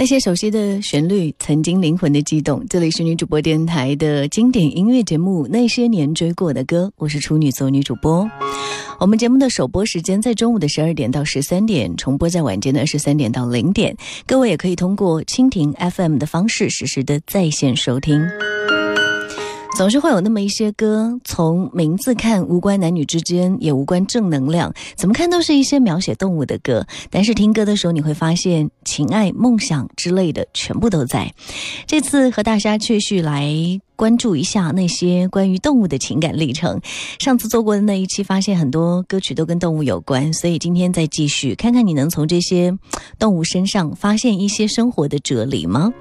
那些熟悉的旋律，曾经灵魂的悸动。这里是女主播电台的经典音乐节目《那些年追过的歌》，我是处女座女主播。我们节目的首播时间在中午的十二点到十三点，重播在晚间的二十三点到零点。各位也可以通过蜻蜓 FM 的方式实时的在线收听。总是会有那么一些歌，从名字看无关男女之间，也无关正能量，怎么看都是一些描写动物的歌。但是听歌的时候，你会发现情爱、梦想之类的全部都在。这次和大家继续来。关注一下那些关于动物的情感历程。上次做过的那一期，发现很多歌曲都跟动物有关，所以今天再继续看看你能从这些动物身上发现一些生活的哲理吗？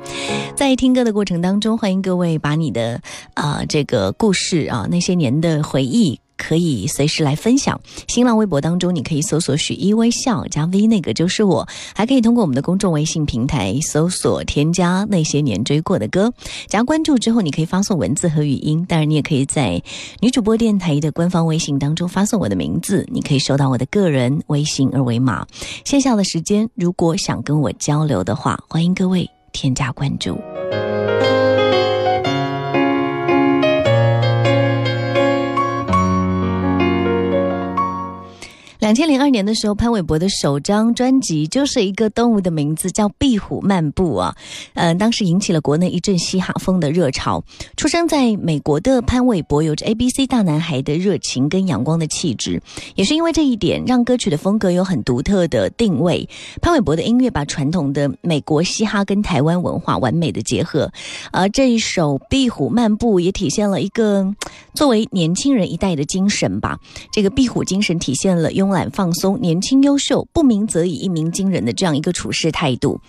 在听歌的过程当中，欢迎各位把你的啊这个故事啊那些年的回忆。可以随时来分享。新浪微博当中，你可以搜索“许一微笑”加 V，那个就是我。还可以通过我们的公众微信平台搜索添加那些年追过的歌，加关注之后，你可以发送文字和语音。当然，你也可以在女主播电台的官方微信当中发送我的名字，你可以收到我的个人微信二维码。线下的时间，如果想跟我交流的话，欢迎各位添加关注。两千零二年的时候，潘玮柏的首张专辑就是一个动物的名字，叫《壁虎漫步》啊。嗯，当时引起了国内一阵嘻哈风的热潮。出生在美国的潘玮柏有着 A B C 大男孩的热情跟阳光的气质，也是因为这一点，让歌曲的风格有很独特的定位。潘玮柏的音乐把传统的美国嘻哈跟台湾文化完美的结合，而这一首《壁虎漫步》也体现了一个作为年轻人一代的精神吧。这个壁虎精神体现了慵懒。放松、年轻、优秀、不鸣则已、一鸣惊人的这样一个处事态度。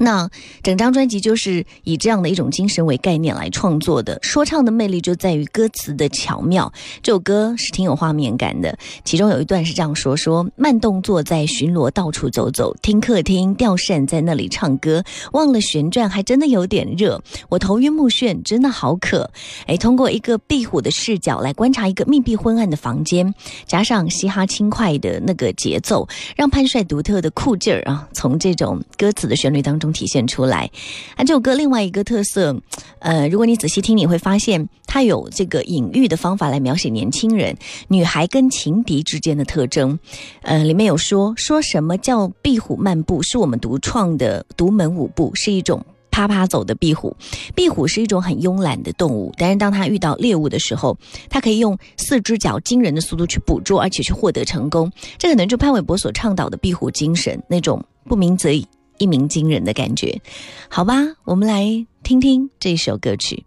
那整张专辑就是以这样的一种精神为概念来创作的。说唱的魅力就在于歌词的巧妙。这首歌是挺有画面感的，其中有一段是这样说：说慢动作在巡逻，到处走走，听客厅吊扇在那里唱歌，忘了旋转，还真的有点热。我头晕目眩，真的好渴。哎，通过一个壁虎的视角来观察一个密闭昏暗的房间，加上嘻哈轻快的那个节奏，让潘帅独特的酷劲儿啊，从这种歌词的旋律当当。中体现出来，啊，这首歌另外一个特色，呃，如果你仔细听，你会发现它有这个隐喻的方法来描写年轻人、女孩跟情敌之间的特征。呃，里面有说说什么叫壁虎漫步，是我们独创的独门舞步，是一种啪啪走的壁虎。壁虎是一种很慵懒的动物，但是当它遇到猎物的时候，它可以用四只脚惊人的速度去捕捉，而且去获得成功。这可能就潘玮柏所倡导的壁虎精神，那种不鸣则已。一鸣惊人的感觉，好吧，我们来听听这首歌曲。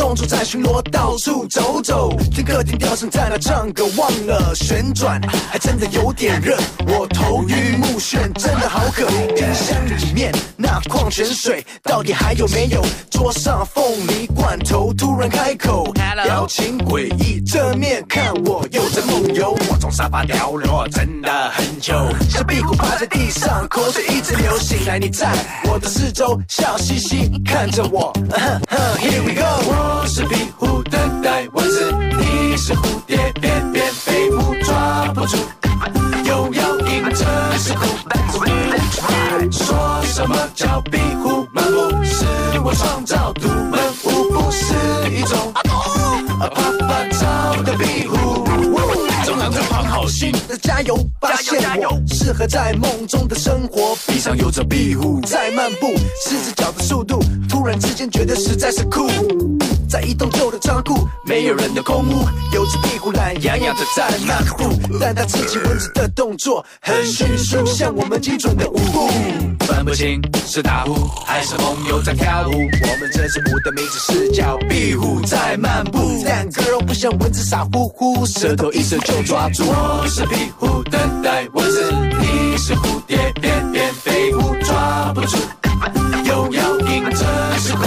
动作在巡逻，到处走走，听客厅调声在那唱歌，忘了旋转，还真的有点热。我头晕目眩，真的好渴。冰箱里面那矿泉水到底还有没有？桌上凤梨罐头突然开口，表情诡异，正面看我又在梦游。从沙发掉落，真的很久。小壁虎趴在地上，口水一直流。醒来你在我的四周，笑嘻嘻看着我。Here we go，我是壁虎，等待蚊子，你是蝴蝶，翩翩飞舞，抓不住，又要迎着是苦。说什么叫壁适合在梦中的生活。地上有着壁虎在漫步，四只脚的速度，突然之间觉得实在是酷。在一栋旧的仓库，没有人的空屋，有只壁虎懒洋洋的在漫步，但它吃起蚊子的动作很迅速，像我们精准的舞步。分不清是大呼还是红牛在跳舞。我们这支舞的名字是叫壁虎在漫步，但 girl 不像蚊子傻乎乎，舌头一伸就抓住。我是壁虎，等待蚊子，蝶，翩翩飞舞，抓不住，又要硬着是苦。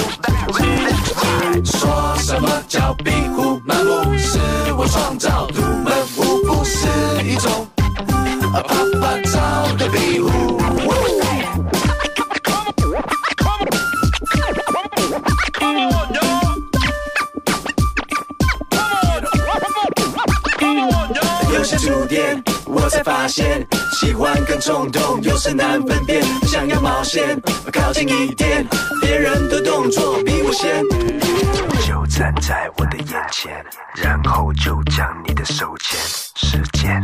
说什么叫壁虎漫步？是我创造独门舞步，是一种啪啪冲动有时难分辨。想要冒险，靠近一点，别人的动作比我先。就站在我的眼前，然后就将你的手牵。时间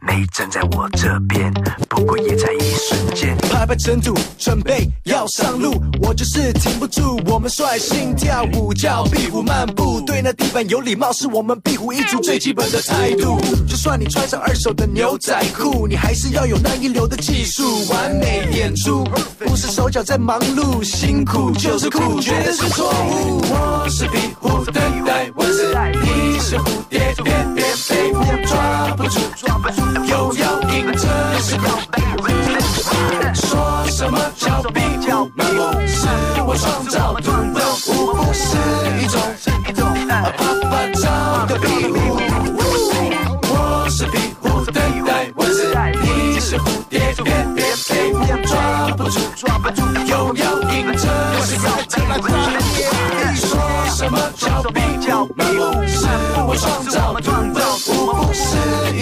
没站在我这边，不过也在一瞬间。拍拍尘土，准备要上路，我就是停不住。我们率性跳舞，叫壁虎漫步，对那地板有礼貌，是我们壁虎一族最基本的态度。就算你穿上二手的牛仔裤，你还是要有那一流的技术，完美演出，不是手脚在忙碌，辛苦就是酷，绝对是错误。我是壁虎，等待蚊子，你是蝴蝶，翩翩飞舞，抓不住，又要迎着是苦。说什么叫壁虎漫步？是我创造独门舞步，是一种啪啪照的壁虎。我是壁虎，等待蚊子，你是蝴蝶，翩翩飞舞，抓不住，又要迎着是苦。说什么叫壁虎漫步？是我创造独门舞步，是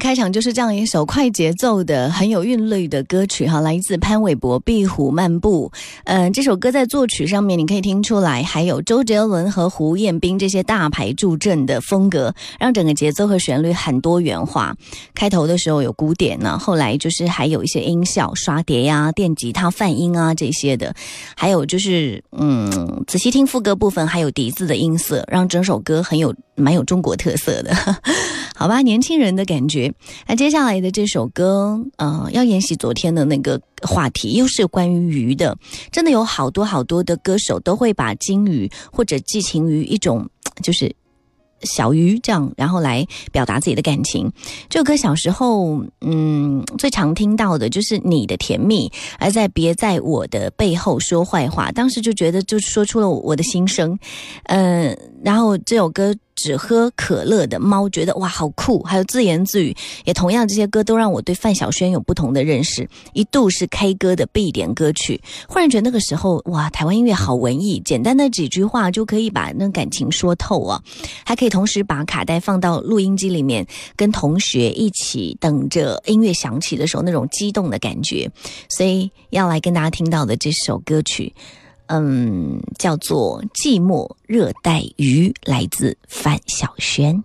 开场就是这样一首快节奏的、很有韵律的歌曲哈，来自潘玮柏《壁虎漫步》。嗯，这首歌在作曲上面你可以听出来，还有周杰伦和胡彦斌这些大牌助阵的风格，让整个节奏和旋律很多元化。开头的时候有鼓点呢，后来就是还有一些音效、刷碟呀、电吉他泛音啊这些的，还有就是嗯，仔细听副歌部分还有笛子的音色，让整首歌很有蛮有中国特色的。好吧，年轻人的感觉。那接下来的这首歌，呃，要沿袭昨天的那个话题，又是关于鱼的。真的有好多好多的歌手都会把金鱼或者寄情于一种，就是小鱼这样，然后来表达自己的感情。这首歌小时候，嗯，最常听到的就是你的甜蜜，而在别在我的背后说坏话。当时就觉得，就说出了我的心声。嗯，然后这首歌。只喝可乐的猫觉得哇好酷，还有自言自语，也同样这些歌都让我对范晓萱有不同的认识，一度是 K 歌的必点歌曲。忽然觉得那个时候哇，台湾音乐好文艺，简单的几句话就可以把那感情说透啊，还可以同时把卡带放到录音机里面，跟同学一起等着音乐响起的时候那种激动的感觉。所以要来跟大家听到的这首歌曲。嗯，叫做《寂寞热带鱼》，来自范晓萱。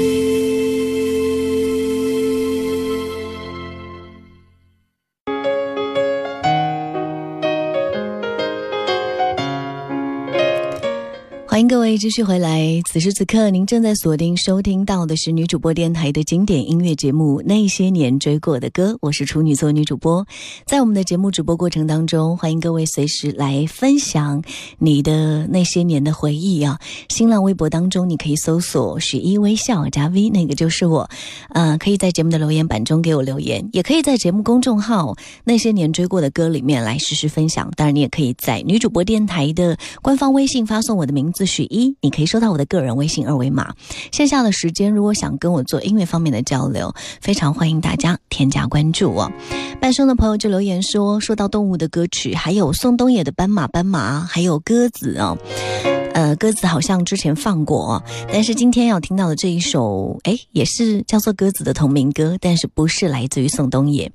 欢迎各位继续回来。此时此刻，您正在锁定收听到的是女主播电台的经典音乐节目《那些年追过的歌》，我是处女座女主播。在我们的节目直播过程当中，欢迎各位随时来分享你的那些年的回忆啊！新浪微博当中，你可以搜索“许一微笑加 V”，那个就是我。呃，可以在节目的留言板中给我留言，也可以在节目公众号《那些年追过的歌》里面来实时分享。当然，你也可以在女主播电台的官方微信发送我的名字。许一，你可以收到我的个人微信二维码。线下的时间，如果想跟我做音乐方面的交流，非常欢迎大家添加关注哦。半生的朋友就留言说，说到动物的歌曲，还有宋冬野的《斑马斑马》，还有鸽子哦。呃，鸽子好像之前放过，但是今天要听到的这一首，哎，也是叫做鸽子的同名歌，但是不是来自于宋冬野，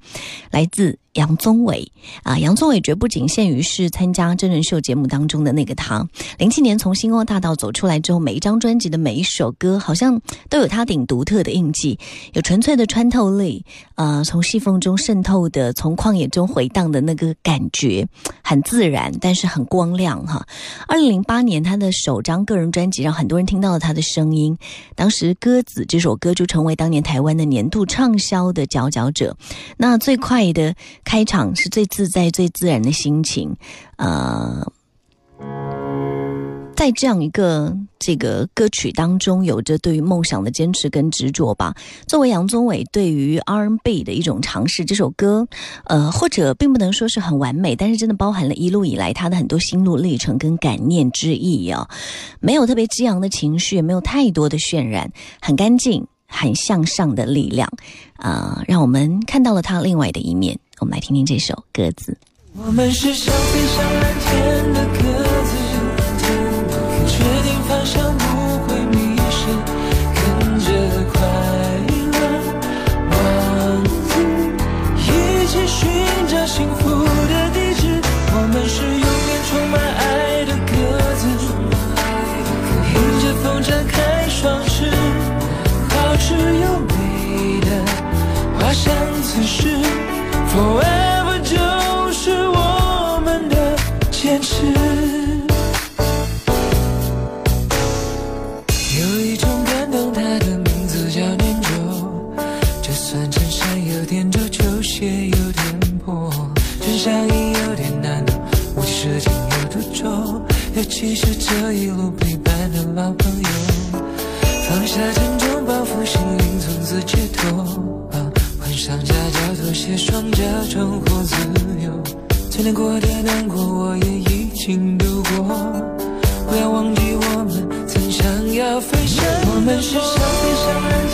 来自。杨宗纬啊，杨宗纬绝不仅限于是参加真人秀节目当中的那个他。零七年从星光大道走出来之后，每一张专辑的每一首歌，好像都有他顶独特的印记，有纯粹的穿透力，呃，从细缝中渗透的，从旷野中回荡的那个感觉，很自然，但是很光亮哈。二零零八年，他的首张个人专辑让很多人听到了他的声音，当时《鸽子》这首歌就成为当年台湾的年度畅销的佼佼者。那最快的。开场是最自在、最自然的心情，呃，在这样一个这个歌曲当中，有着对于梦想的坚持跟执着吧。作为杨宗纬对于 R&B 的一种尝试，这首歌，呃，或者并不能说是很完美，但是真的包含了一路以来他的很多心路历程跟感念之意啊。没有特别激昂的情绪，也没有太多的渲染，很干净、很向上的力量，啊，让我们看到了他另外的一面。我们来听听这首《鸽子》。我们是想飞上蓝天的鸽子，时。双脚重获自由。最难过的难过，我也已经度过。不要忘记我们曾想要飞翔。我们是想飞向蓝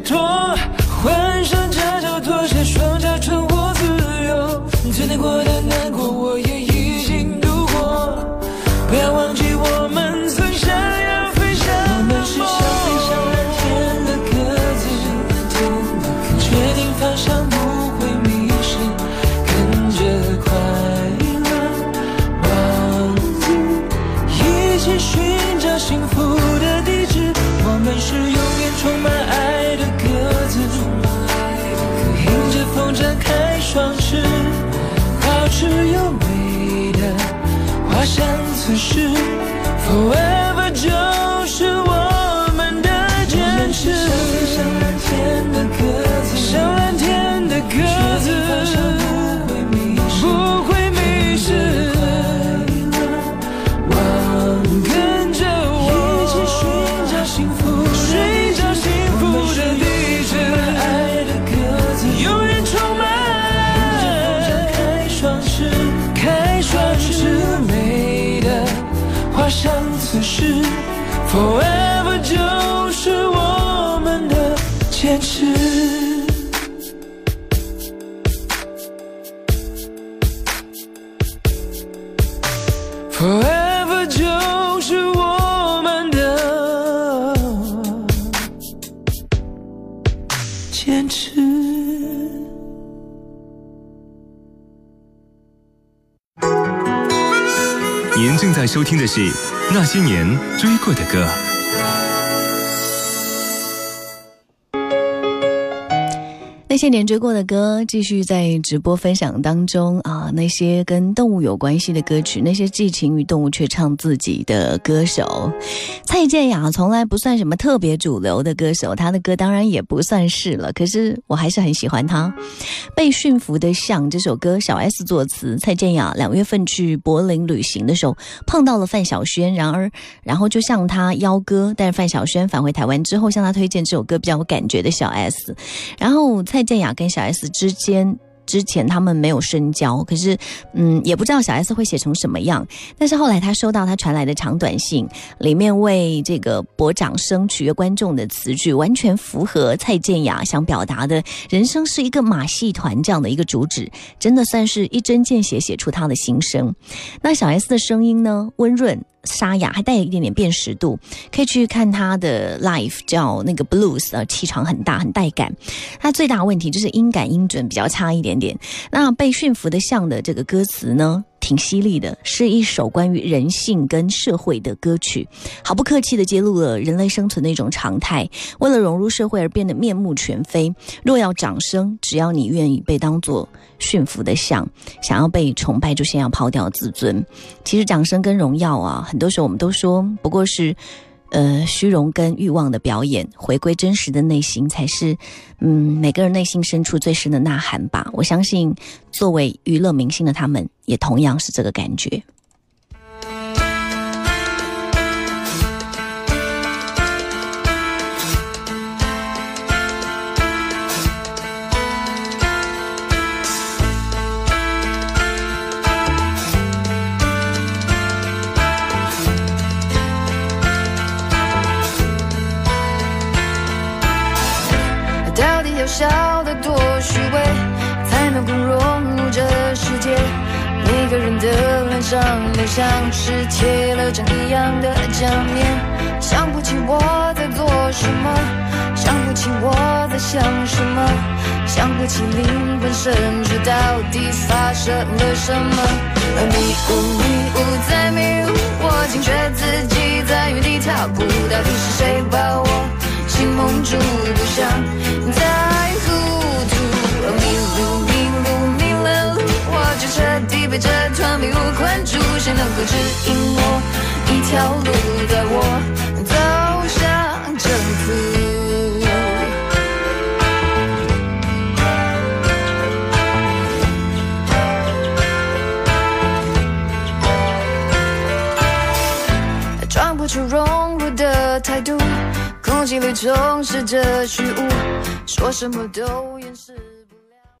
脱。换上夹脚拖鞋，双脚重获自由。最难过的难过，我也已经度过。不要忘记我们曾想要飞翔。我们是想飞向蓝天的鸽子，确定方向不会迷失，跟着快乐王子，一起寻找幸福好吃又美的花香此时否闻此时，Forever 就是我们的坚持。Forever 就是我们的坚持。您正在收听的是。那些年追过的歌，那些年追过的歌，继续在直播分享当中啊。那些跟动物有关系的歌曲，那些寄情于动物却唱自己的歌手，蔡健雅从来不算什么特别主流的歌手，她的歌当然也不算是了。可是我还是很喜欢她。被驯服的象这首歌，小 S 作词，蔡健雅两月份去柏林旅行的时候碰到了范晓萱，然而然后就向他邀歌，但是范晓萱返回台湾之后向他推荐这首歌比较有感觉的小 S，然后蔡。蔡健雅跟小 S 之间，之前他们没有深交，可是，嗯，也不知道小 S 会写成什么样。但是后来他收到他传来的长短信，里面为这个博掌声取悦观众的词句，完全符合蔡健雅想表达的“人生是一个马戏团”这样的一个主旨，真的算是一针见血写出他的心声。那小 S 的声音呢，温润。沙哑，还带有一点点辨识度，可以去看他的 l i f e 叫那个 blues，呃，气场很大，很带感。他最大的问题就是音感音准比较差一点点。那被驯服的象的这个歌词呢？挺犀利的，是一首关于人性跟社会的歌曲，毫不客气地揭露了人类生存的一种常态，为了融入社会而变得面目全非。若要掌声，只要你愿意被当作驯服的象，想要被崇拜，就先要抛掉自尊。其实掌声跟荣耀啊，很多时候我们都说不过是。呃，虚荣跟欲望的表演，回归真实的内心，才是嗯每个人内心深处最深的呐喊吧。我相信，作为娱乐明星的他们，也同样是这个感觉。上脸像是贴了张一样的假面。想不起我在做什么，想不起我在想什么，想不起灵魂深处到底发生了什么。迷雾迷雾在迷雾，我惊觉自己在原地踏步。到底是谁把我心蒙住？不想再。彻底被这团迷雾困住，谁能够指引我一条路，带我走向征服？装不出融入的态度，空气里充斥着虚无，说什么都掩饰。